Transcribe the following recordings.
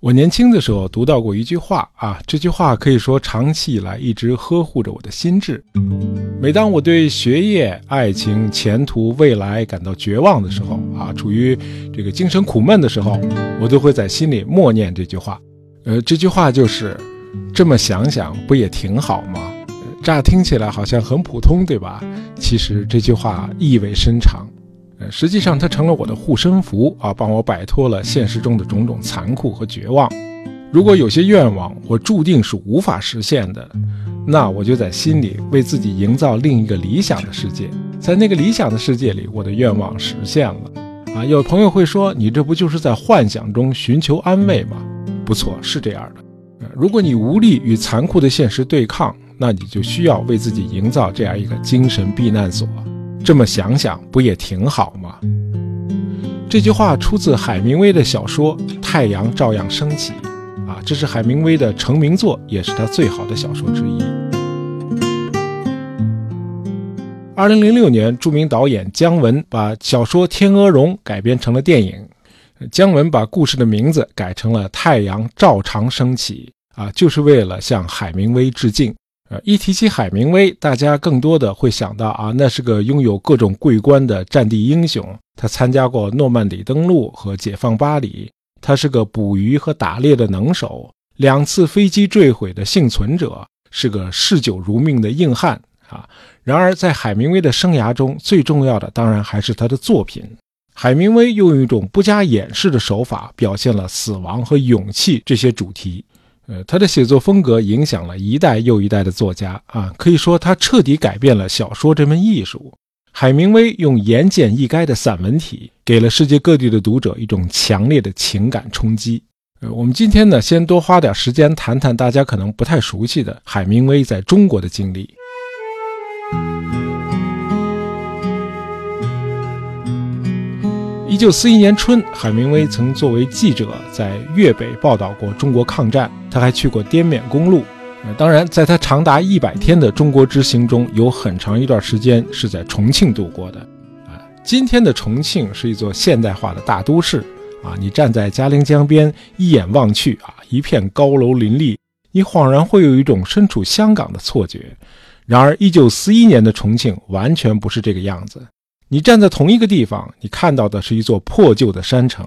我年轻的时候读到过一句话啊，这句话可以说长期以来一直呵护着我的心智。每当我对学业、爱情、前途、未来感到绝望的时候啊，处于这个精神苦闷的时候，我都会在心里默念这句话。呃，这句话就是这么想想，不也挺好吗？乍听起来好像很普通，对吧？其实这句话意味深长。实际上它成了我的护身符啊，帮我摆脱了现实中的种种残酷和绝望。如果有些愿望我注定是无法实现的，那我就在心里为自己营造另一个理想的世界，在那个理想的世界里，我的愿望实现了。啊，有朋友会说，你这不就是在幻想中寻求安慰吗？不错，是这样的。如果你无力与残酷的现实对抗，那你就需要为自己营造这样一个精神避难所。这么想想，不也挺好吗？这句话出自海明威的小说《太阳照样升起》，啊，这是海明威的成名作，也是他最好的小说之一。二零零六年，著名导演姜文把小说《天鹅绒》改编成了电影，姜文把故事的名字改成了《太阳照常升起》，啊，就是为了向海明威致敬。呃，一提起海明威，大家更多的会想到啊，那是个拥有各种桂冠的战地英雄。他参加过诺曼底登陆和解放巴黎，他是个捕鱼和打猎的能手，两次飞机坠毁的幸存者，是个嗜酒如命的硬汉啊。然而，在海明威的生涯中，最重要的当然还是他的作品。海明威用一种不加掩饰的手法，表现了死亡和勇气这些主题。呃，他的写作风格影响了一代又一代的作家啊，可以说他彻底改变了小说这门艺术。海明威用言简意赅的散文体，给了世界各地的读者一种强烈的情感冲击。呃，我们今天呢，先多花点时间谈谈大家可能不太熟悉的海明威在中国的经历。一九四一年春，海明威曾作为记者在粤北报道过中国抗战，他还去过滇缅公路。当然，在他长达一百天的中国之行中，有很长一段时间是在重庆度过的。啊，今天的重庆是一座现代化的大都市。啊，你站在嘉陵江边，一眼望去，啊，一片高楼林立，你恍然会有一种身处香港的错觉。然而，一九四一年的重庆完全不是这个样子。你站在同一个地方，你看到的是一座破旧的山城，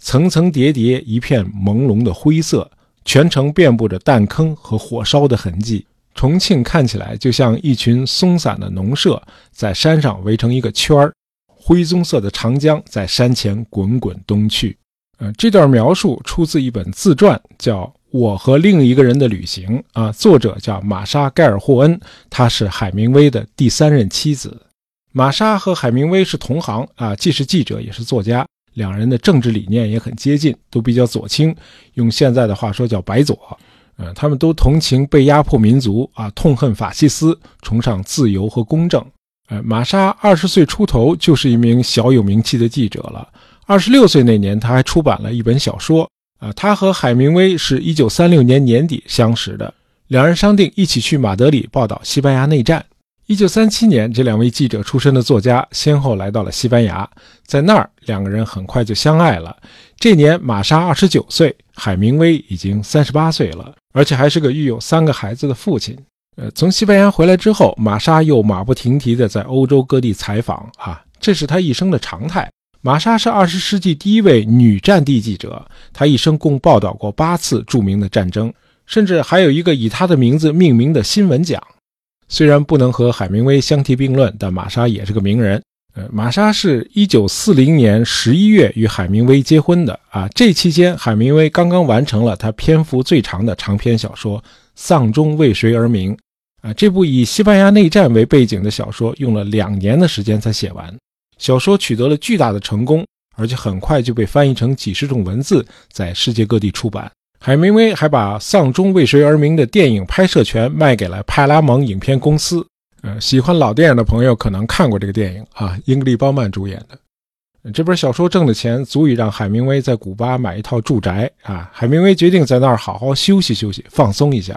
层层叠叠，一片朦胧的灰色，全城遍布着弹坑和火烧的痕迹。重庆看起来就像一群松散的农舍，在山上围成一个圈儿，灰棕色的长江在山前滚滚东去。呃，这段描述出自一本自传，叫《我和另一个人的旅行》啊，作者叫玛莎·盖尔霍恩，她是海明威的第三任妻子。玛莎和海明威是同行啊，既是记者也是作家，两人的政治理念也很接近，都比较左倾，用现在的话说叫白左。呃，他们都同情被压迫民族啊，痛恨法西斯，崇尚自由和公正。呃，玛莎二十岁出头就是一名小有名气的记者了。二十六岁那年，他还出版了一本小说。啊，他和海明威是一九三六年年底相识的，两人商定一起去马德里报道西班牙内战。一九三七年，这两位记者出身的作家先后来到了西班牙，在那儿两个人很快就相爱了。这年，玛莎二十九岁，海明威已经三十八岁了，而且还是个育有三个孩子的父亲。呃，从西班牙回来之后，玛莎又马不停蹄地在欧洲各地采访啊，这是她一生的常态。玛莎是二十世纪第一位女战地记者，她一生共报道过八次著名的战争，甚至还有一个以她的名字命名的新闻奖。虽然不能和海明威相提并论，但玛莎也是个名人。呃，玛莎是一九四零年十一月与海明威结婚的啊。这期间，海明威刚刚完成了他篇幅最长的长篇小说《丧钟为谁而鸣》啊。这部以西班牙内战为背景的小说，用了两年的时间才写完。小说取得了巨大的成功，而且很快就被翻译成几十种文字，在世界各地出版。海明威还把《丧钟为谁而鸣》的电影拍摄权卖给了派拉蒙影片公司。呃，喜欢老电影的朋友可能看过这个电影啊，英格丽·褒曼主演的。这本小说挣的钱足以让海明威在古巴买一套住宅啊。海明威决定在那儿好好休息休息，放松一下。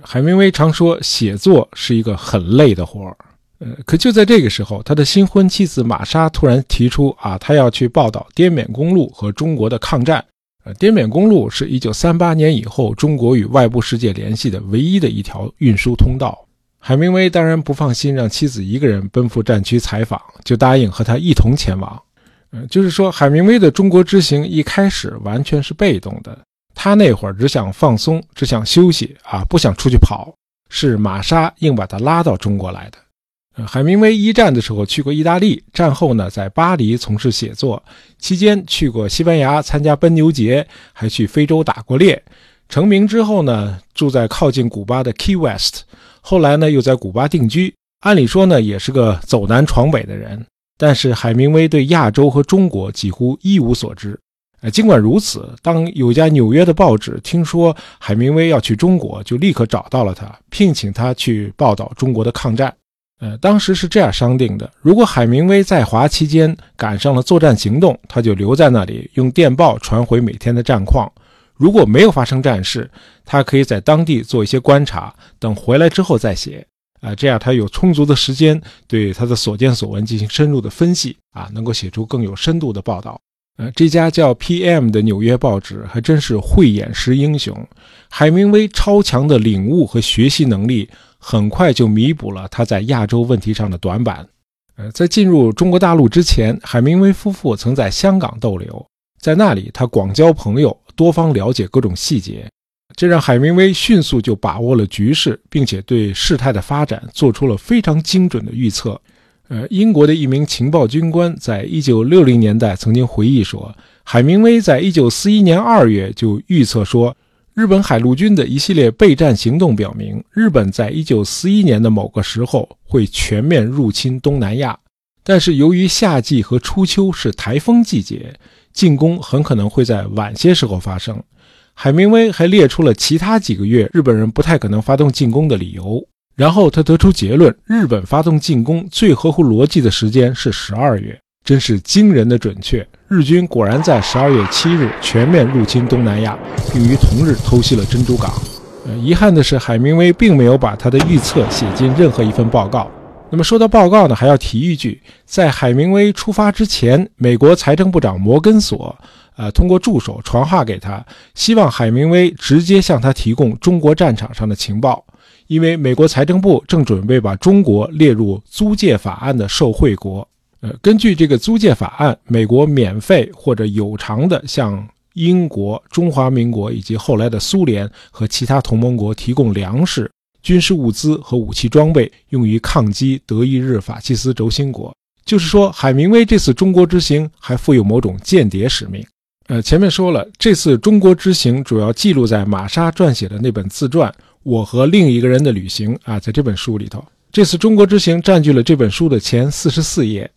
海明威常说，写作是一个很累的活儿。呃，可就在这个时候，他的新婚妻子玛莎突然提出啊，他要去报道滇缅公路和中国的抗战。滇缅公路是一九三八年以后中国与外部世界联系的唯一的一条运输通道。海明威当然不放心让妻子一个人奔赴战区采访，就答应和他一同前往。嗯，就是说，海明威的中国之行一开始完全是被动的。他那会儿只想放松，只想休息啊，不想出去跑。是玛莎硬把他拉到中国来的。海明威一战的时候去过意大利，战后呢在巴黎从事写作，期间去过西班牙参加奔牛节，还去非洲打过猎。成名之后呢，住在靠近古巴的 Key West，后来呢又在古巴定居。按理说呢，也是个走南闯北的人。但是海明威对亚洲和中国几乎一无所知。呃，尽管如此，当有家纽约的报纸听说海明威要去中国，就立刻找到了他，聘请他去报道中国的抗战。呃，当时是这样商定的：如果海明威在华期间赶上了作战行动，他就留在那里，用电报传回每天的战况；如果没有发生战事，他可以在当地做一些观察，等回来之后再写。啊，这样他有充足的时间对他的所见所闻进行深入的分析啊，能够写出更有深度的报道。呃，这家叫 P.M. 的纽约报纸还真是慧眼识英雄。海明威超强的领悟和学习能力，很快就弥补了他在亚洲问题上的短板。呃，在进入中国大陆之前，海明威夫妇曾在香港逗留，在那里他广交朋友，多方了解各种细节。这让海明威迅速就把握了局势，并且对事态的发展做出了非常精准的预测。呃，英国的一名情报军官在一九六零年代曾经回忆说，海明威在一九四一年二月就预测说，日本海陆军的一系列备战行动表明，日本在一九四一年的某个时候会全面入侵东南亚。但是由于夏季和初秋是台风季节，进攻很可能会在晚些时候发生。海明威还列出了其他几个月日本人不太可能发动进攻的理由，然后他得出结论：日本发动进攻最合乎逻辑的时间是十二月，真是惊人的准确。日军果然在十二月七日全面入侵东南亚，并于同日偷袭了珍珠港。呃，遗憾的是，海明威并没有把他的预测写进任何一份报告。那么说到报告呢，还要提一句，在海明威出发之前，美国财政部长摩根索。呃，通过助手传话给他，希望海明威直接向他提供中国战场上的情报，因为美国财政部正准备把中国列入租借法案的受贿国。呃，根据这个租借法案，美国免费或者有偿的向英国、中华民国以及后来的苏联和其他同盟国提供粮食、军事物资和武器装备，用于抗击德意日法西斯轴心国。就是说，海明威这次中国之行还负有某种间谍使命。呃，前面说了，这次中国之行主要记录在玛莎撰写的那本自传《我和另一个人的旅行》啊，在这本书里头，这次中国之行占据了这本书的前四十四页。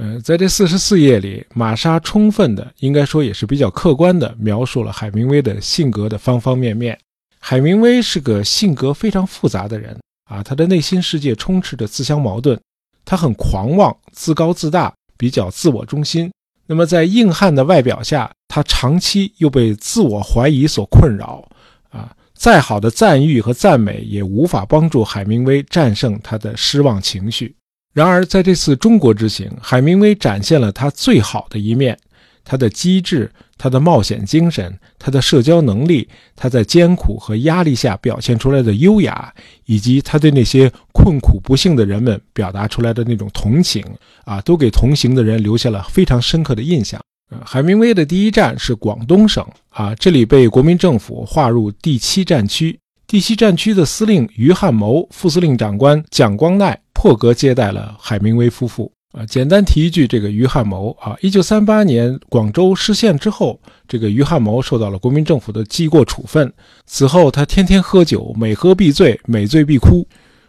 呃，在这四十四页里，玛莎充分的，应该说也是比较客观的描述了海明威的性格的方方面面。海明威是个性格非常复杂的人啊，他的内心世界充斥着自相矛盾，他很狂妄、自高自大，比较自我中心。那么，在硬汉的外表下，他长期又被自我怀疑所困扰，啊，再好的赞誉和赞美也无法帮助海明威战胜他的失望情绪。然而，在这次中国之行，海明威展现了他最好的一面。他的机智，他的冒险精神，他的社交能力，他在艰苦和压力下表现出来的优雅，以及他对那些困苦不幸的人们表达出来的那种同情，啊，都给同行的人留下了非常深刻的印象。海明威的第一站是广东省，啊，这里被国民政府划入第七战区。第七战区的司令于汉谋、副司令长官蒋光鼐破格接待了海明威夫妇。啊，简单提一句，这个于汉谋啊，一九三八年广州失陷之后，这个于汉谋受到了国民政府的记过处分。此后，他天天喝酒，每喝必醉，每醉必哭。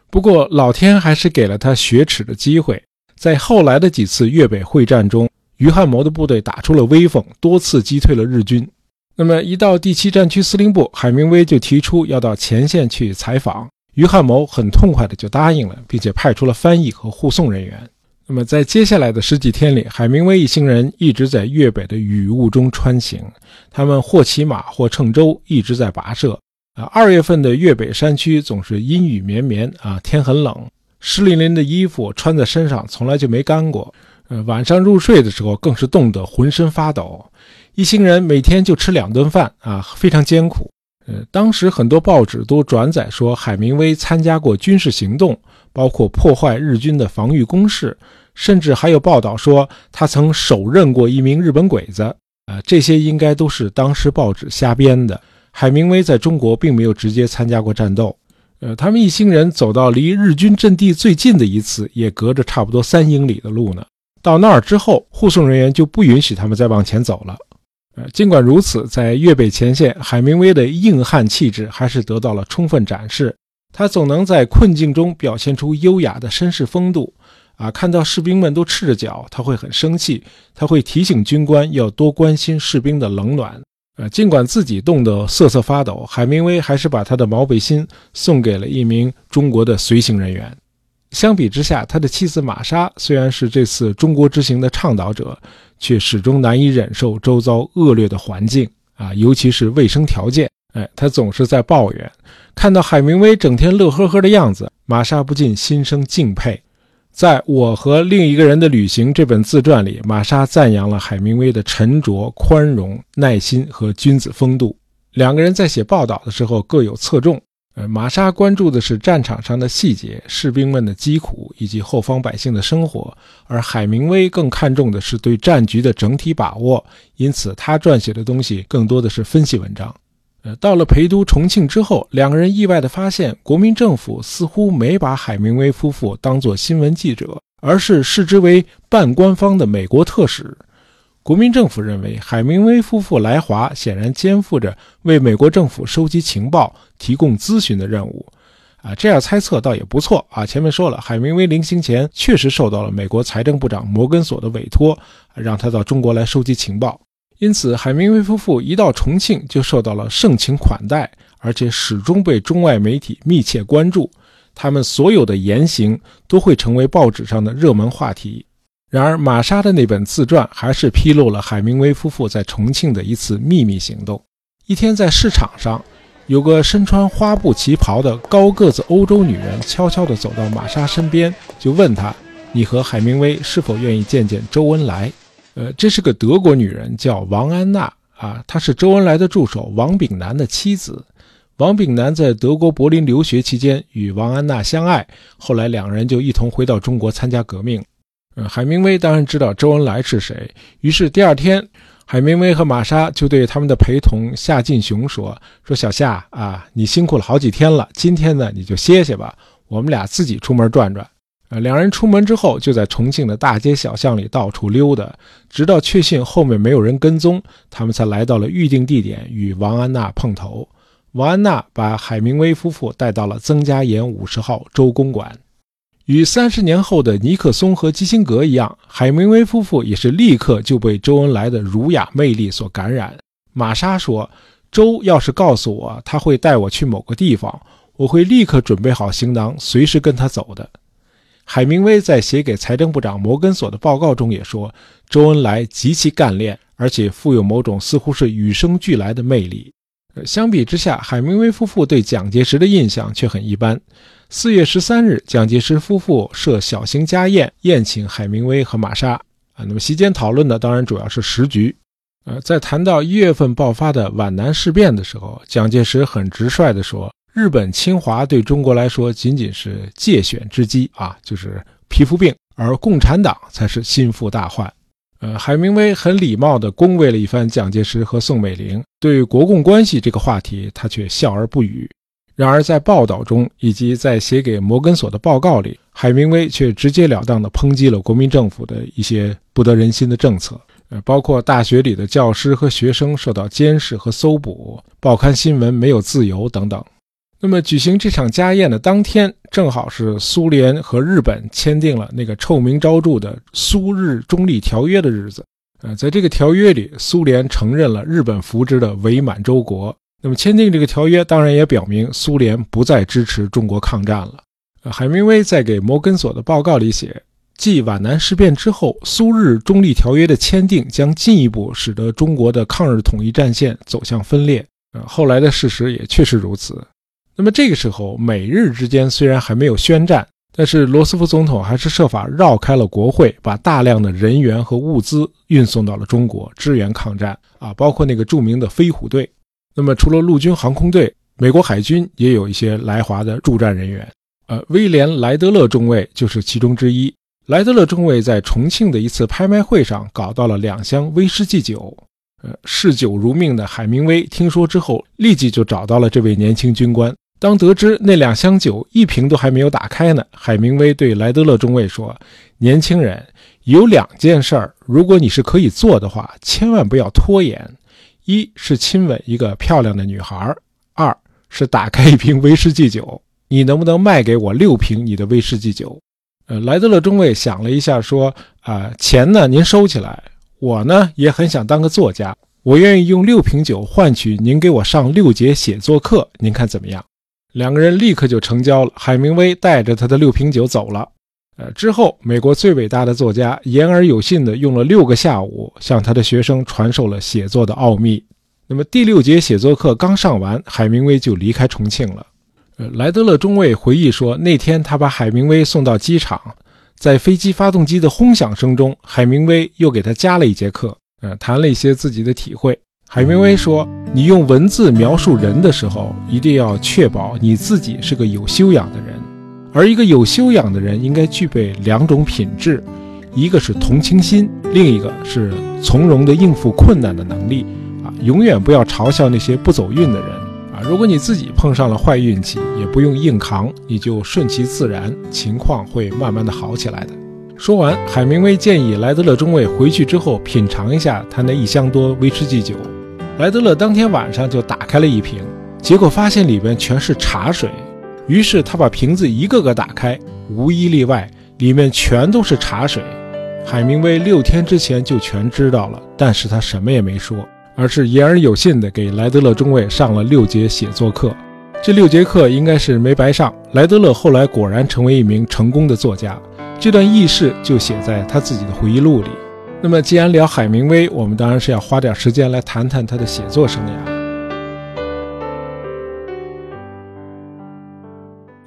不过，老天还是给了他雪耻的机会。在后来的几次粤北会战中，于汉谋的部队打出了威风，多次击退了日军。那么，一到第七战区司令部，海明威就提出要到前线去采访。于汉谋很痛快的就答应了，并且派出了翻译和护送人员。那么，在接下来的十几天里，海明威一行人一直在粤北的雨雾中穿行。他们或骑马，或乘舟，一直在跋涉。啊，二月份的粤北山区总是阴雨绵绵啊，天很冷，湿淋淋的衣服穿在身上从来就没干过。呃，晚上入睡的时候更是冻得浑身发抖。一行人每天就吃两顿饭啊，非常艰苦。呃，当时很多报纸都转载说海明威参加过军事行动，包括破坏日军的防御工事，甚至还有报道说他曾手刃过一名日本鬼子。啊，这些应该都是当时报纸瞎编的。海明威在中国并没有直接参加过战斗。呃，他们一行人走到离日军阵地最近的一次，也隔着差不多三英里的路呢。到那儿之后，护送人员就不允许他们再往前走了。呃，尽管如此，在粤北前线，海明威的硬汉气质还是得到了充分展示。他总能在困境中表现出优雅的绅士风度。啊，看到士兵们都赤着脚，他会很生气，他会提醒军官要多关心士兵的冷暖。呃，尽管自己冻得瑟瑟发抖，海明威还是把他的毛背心送给了一名中国的随行人员。相比之下，他的妻子玛莎虽然是这次中国之行的倡导者。却始终难以忍受周遭恶劣的环境啊，尤其是卫生条件。哎，他总是在抱怨。看到海明威整天乐呵呵的样子，玛莎不禁心生敬佩。在我和另一个人的旅行这本自传里，玛莎赞扬了海明威的沉着、宽容、耐心和君子风度。两个人在写报道的时候各有侧重。呃，玛莎关注的是战场上的细节、士兵们的疾苦以及后方百姓的生活，而海明威更看重的是对战局的整体把握，因此他撰写的东西更多的是分析文章。呃，到了陪都重庆之后，两个人意外地发现，国民政府似乎没把海明威夫妇当作新闻记者，而是视之为半官方的美国特使。国民政府认为，海明威夫妇来华显然肩负着为美国政府收集情报、提供咨询的任务。啊，这样猜测倒也不错啊。前面说了，海明威临行前确实受到了美国财政部长摩根索的委托，让他到中国来收集情报。因此，海明威夫妇一到重庆就受到了盛情款待，而且始终被中外媒体密切关注。他们所有的言行都会成为报纸上的热门话题。然而，玛莎的那本自传还是披露了海明威夫妇在重庆的一次秘密行动。一天，在市场上，有个身穿花布旗袍的高个子欧洲女人悄悄地走到玛莎身边，就问她：“你和海明威是否愿意见见周恩来？”呃，这是个德国女人，叫王安娜啊，她是周恩来的助手王炳南的妻子。王炳南在德国柏林留学期间与王安娜相爱，后来两人就一同回到中国参加革命。呃，海明威当然知道周恩来是谁，于是第二天，海明威和玛莎就对他们的陪同夏进雄说：“说小夏啊，你辛苦了好几天了，今天呢你就歇歇吧，我们俩自己出门转转。”呃，两人出门之后，就在重庆的大街小巷里到处溜达，直到确信后面没有人跟踪，他们才来到了预定地点与王安娜碰头。王安娜把海明威夫妇带到了曾家岩五十号周公馆。与三十年后的尼克松和基辛格一样，海明威夫妇也是立刻就被周恩来的儒雅魅力所感染。玛莎说：“周要是告诉我他会带我去某个地方，我会立刻准备好行囊，随时跟他走的。”海明威在写给财政部长摩根索的报告中也说：“周恩来极其干练，而且富有某种似乎是与生俱来的魅力。”相比之下，海明威夫妇对蒋介石的印象却很一般。四月十三日，蒋介石夫妇设小型家宴，宴请海明威和玛莎。啊，那么席间讨论的当然主要是时局。呃，在谈到一月份爆发的皖南事变的时候，蒋介石很直率地说：“日本侵华对中国来说仅仅是借选之机啊，就是皮肤病，而共产党才是心腹大患。”呃，海明威很礼貌地恭维了一番蒋介石和宋美龄，对国共关系这个话题，他却笑而不语。然而，在报道中以及在写给摩根索的报告里，海明威却直截了当地抨击了国民政府的一些不得人心的政策，呃，包括大学里的教师和学生受到监视和搜捕，报刊新闻没有自由等等。那么，举行这场家宴的当天，正好是苏联和日本签订了那个臭名昭著的苏日中立条约的日子。呃，在这个条约里，苏联承认了日本扶植的伪满洲国。那么签订这个条约，当然也表明苏联不再支持中国抗战了。呃海明威在给摩根索的报告里写，继皖南事变之后，苏日中立条约的签订将进一步使得中国的抗日统一战线走向分裂。呃，后来的事实也确实如此。那么这个时候，美日之间虽然还没有宣战，但是罗斯福总统还是设法绕开了国会，把大量的人员和物资运送到了中国支援抗战啊，包括那个著名的飞虎队。那么除了陆军航空队，美国海军也有一些来华的驻战人员。呃，威廉·莱德勒中尉就是其中之一。莱德勒中尉在重庆的一次拍卖会上搞到了两箱威士忌酒。呃，嗜酒如命的海明威听说之后，立即就找到了这位年轻军官。当得知那两箱酒一瓶都还没有打开呢，海明威对莱德勒中尉说：“年轻人，有两件事儿，如果你是可以做的话，千万不要拖延。一是亲吻一个漂亮的女孩，二是打开一瓶威士忌酒。你能不能卖给我六瓶你的威士忌酒？”呃，莱德勒中尉想了一下，说：“啊，钱呢，您收起来。我呢，也很想当个作家，我愿意用六瓶酒换取您给我上六节写作课，您看怎么样？”两个人立刻就成交了。海明威带着他的六瓶酒走了。呃，之后，美国最伟大的作家言而有信地用了六个下午，向他的学生传授了写作的奥秘。那么第六节写作课刚上完，海明威就离开重庆了。呃，莱德勒中尉回忆说，那天他把海明威送到机场，在飞机发动机的轰响声中，海明威又给他加了一节课，呃，谈了一些自己的体会。海明威说：“你用文字描述人的时候，一定要确保你自己是个有修养的人。而一个有修养的人应该具备两种品质，一个是同情心，另一个是从容地应付困难的能力。啊，永远不要嘲笑那些不走运的人。啊，如果你自己碰上了坏运气，也不用硬扛，你就顺其自然，情况会慢慢的好起来的。”说完，海明威建议莱德勒中尉回去之后品尝一下他那一箱多威士忌酒。莱德勒当天晚上就打开了一瓶，结果发现里边全是茶水。于是他把瓶子一个个打开，无一例外，里面全都是茶水。海明威六天之前就全知道了，但是他什么也没说，而是言而有信地给莱德勒中尉上了六节写作课。这六节课应该是没白上。莱德勒后来果然成为一名成功的作家，这段轶事就写在他自己的回忆录里。那么，既然聊海明威，我们当然是要花点时间来谈谈他的写作生涯。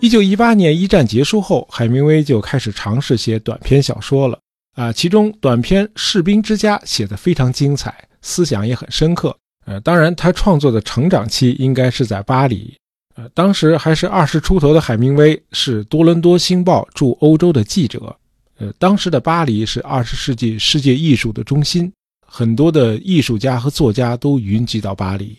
一九一八年一战结束后，海明威就开始尝试写短篇小说了。啊，其中短篇《士兵之家》写得非常精彩，思想也很深刻。呃，当然，他创作的成长期应该是在巴黎。呃，当时还是二十出头的海明威是多伦多星报驻欧洲的记者。呃，当时的巴黎是二十世纪世界艺术的中心，很多的艺术家和作家都云集到巴黎。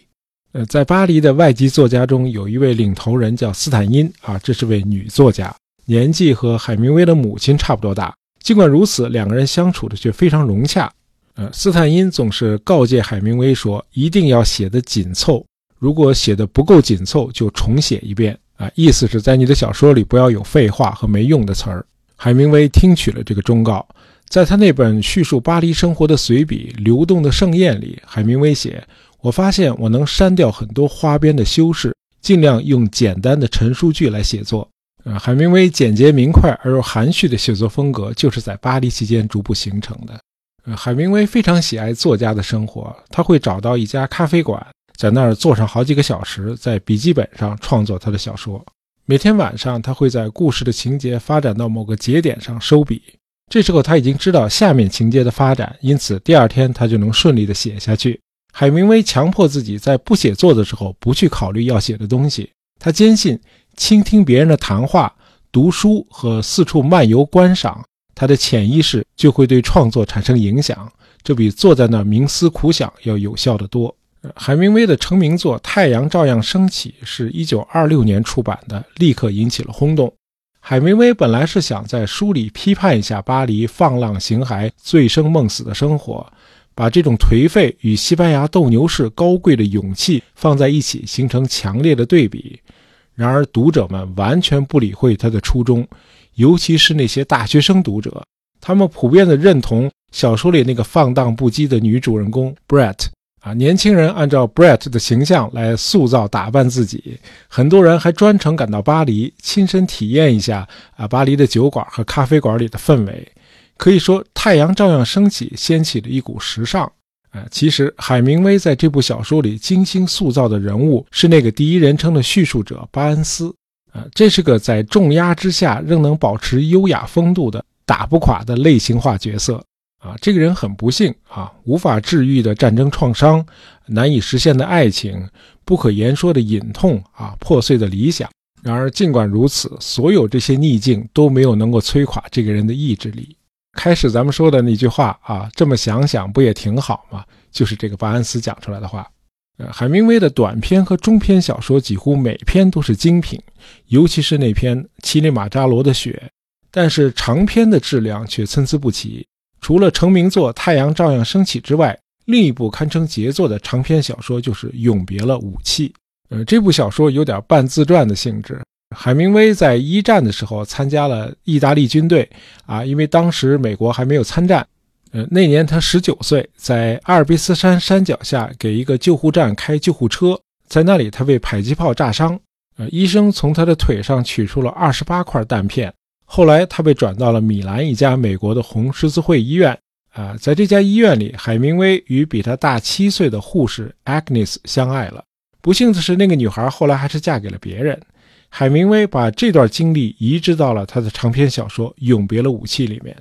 呃，在巴黎的外籍作家中，有一位领头人叫斯坦因啊，这是位女作家，年纪和海明威的母亲差不多大。尽管如此，两个人相处的却非常融洽。呃，斯坦因总是告诫海明威说，一定要写得紧凑，如果写得不够紧凑，就重写一遍啊，意思是在你的小说里不要有废话和没用的词儿。海明威听取了这个忠告，在他那本叙述巴黎生活的随笔《流动的盛宴》里，海明威写：“我发现我能删掉很多花边的修饰，尽量用简单的陈述句来写作。”呃，海明威简洁明快而又含蓄的写作风格，就是在巴黎期间逐步形成的。呃，海明威非常喜爱作家的生活，他会找到一家咖啡馆，在那儿坐上好几个小时，在笔记本上创作他的小说。每天晚上，他会在故事的情节发展到某个节点上收笔。这时候他已经知道下面情节的发展，因此第二天他就能顺利地写下去。海明威强迫自己在不写作的时候不去考虑要写的东西。他坚信，倾听别人的谈话、读书和四处漫游观赏，他的潜意识就会对创作产生影响。这比坐在那儿冥思苦想要有效得多。海明威的成名作《太阳照样升起》是一九二六年出版的，立刻引起了轰动。海明威本来是想在书里批判一下巴黎放浪形骸、醉生梦死的生活，把这种颓废与西班牙斗牛士高贵的勇气放在一起，形成强烈的对比。然而，读者们完全不理会他的初衷，尤其是那些大学生读者，他们普遍的认同小说里那个放荡不羁的女主人公 Brett。啊，年轻人按照 Brett 的形象来塑造打扮自己，很多人还专程赶到巴黎，亲身体验一下啊巴黎的酒馆和咖啡馆里的氛围。可以说，太阳照样升起，掀起了一股时尚。啊，其实海明威在这部小说里精心塑造的人物是那个第一人称的叙述者巴恩斯。啊，这是个在重压之下仍能保持优雅风度的打不垮的类型化角色。啊，这个人很不幸啊，无法治愈的战争创伤，难以实现的爱情，不可言说的隐痛啊，破碎的理想。然而，尽管如此，所有这些逆境都没有能够摧垮这个人的意志力。开始咱们说的那句话啊，这么想想不也挺好吗？就是这个巴恩斯讲出来的话。呃，海明威的短篇和中篇小说几乎每篇都是精品，尤其是那篇《乞力马扎罗的雪》，但是长篇的质量却参差不齐。除了成名作《太阳照样升起》之外，另一部堪称杰作的长篇小说就是《永别了，武器》。呃，这部小说有点半自传的性质。海明威在一战的时候参加了意大利军队，啊，因为当时美国还没有参战。呃，那年他十九岁，在阿尔卑斯山山脚下给一个救护站开救护车，在那里他被迫击炮炸伤，呃，医生从他的腿上取出了二十八块弹片。后来他被转到了米兰一家美国的红十字会医院，啊，在这家医院里，海明威与比他大七岁的护士 Agnes 相爱了。不幸的是，那个女孩后来还是嫁给了别人。海明威把这段经历移植到了他的长篇小说《永别了，武器》里面。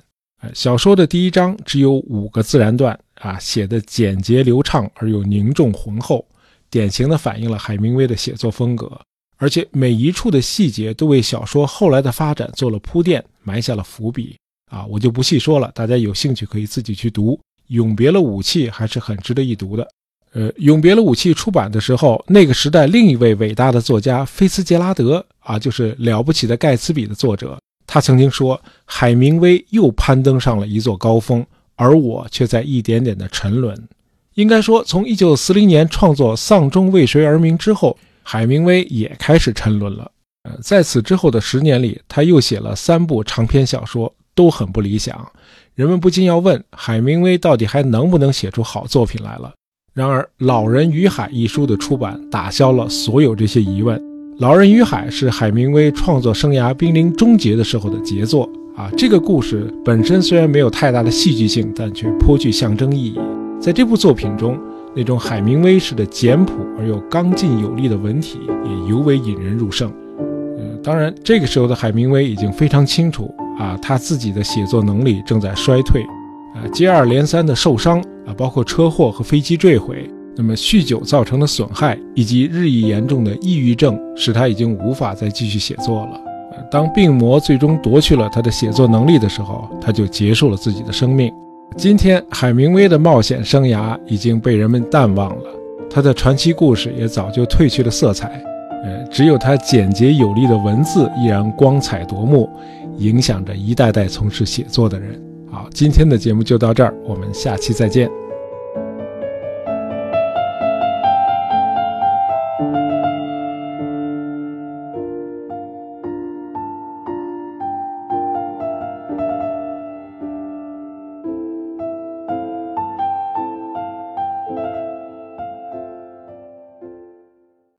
小说的第一章只有五个自然段啊，写的简洁流畅而又凝重浑厚，典型的反映了海明威的写作风格。而且每一处的细节都为小说后来的发展做了铺垫，埋下了伏笔啊，我就不细说了，大家有兴趣可以自己去读。《永别了，武器》还是很值得一读的。呃，《永别了，武器》出版的时候，那个时代另一位伟大的作家菲茨杰拉德啊，就是《了不起的盖茨比》的作者。他曾经说：“海明威又攀登上了一座高峰，而我却在一点点的沉沦。”应该说，从1940年创作《丧钟为谁而鸣》之后，海明威也开始沉沦了。呃，在此之后的十年里，他又写了三部长篇小说，都很不理想。人们不禁要问：海明威到底还能不能写出好作品来了？然而，《老人与海》一书的出版打消了所有这些疑问。《老人与海》是海明威创作生涯濒临终结的时候的杰作啊！这个故事本身虽然没有太大的戏剧性，但却颇具象征意义。在这部作品中，那种海明威式的简朴而又刚劲有力的文体也尤为引人入胜。呃，当然，这个时候的海明威已经非常清楚啊，他自己的写作能力正在衰退，啊，接二连三的受伤啊，包括车祸和飞机坠毁。那么，酗酒造成的损害以及日益严重的抑郁症，使他已经无法再继续写作了。当病魔最终夺去了他的写作能力的时候，他就结束了自己的生命。今天，海明威的冒险生涯已经被人们淡忘了，他的传奇故事也早就褪去了色彩。呃，只有他简洁有力的文字依然光彩夺目，影响着一代代从事写作的人。好，今天的节目就到这儿，我们下期再见。